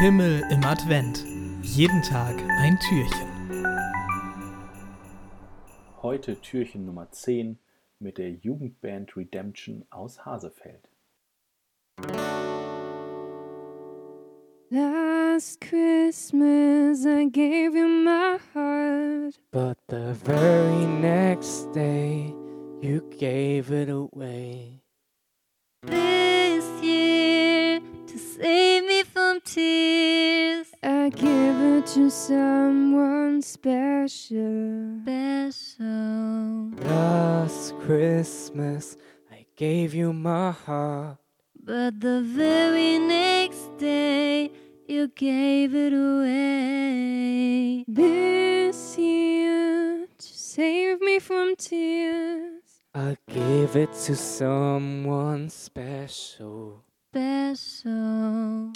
Himmel im Advent. Jeden Tag ein Türchen. Heute Türchen Nummer 10 mit der Jugendband Redemption aus Hasefeld. Last Christmas I gave you my heart, but the very next day you gave it away. To someone special. Special. Last Christmas, I gave you my heart. But the very next day, you gave it away. This year, to save me from tears, I gave it to someone special. Special.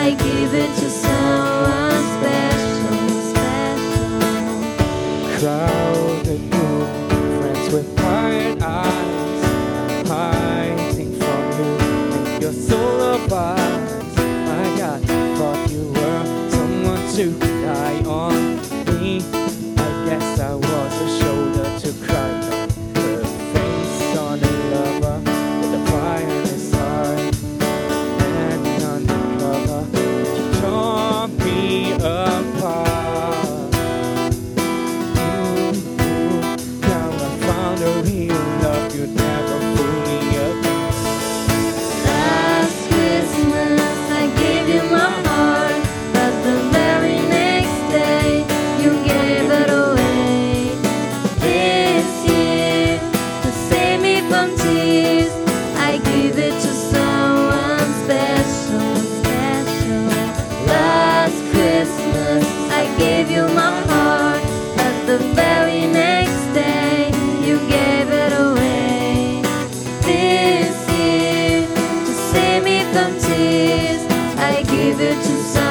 I give it to someone special. Crowded room, friends with tired eyes, hiding from you and your solar. I thought you were someone. to sound.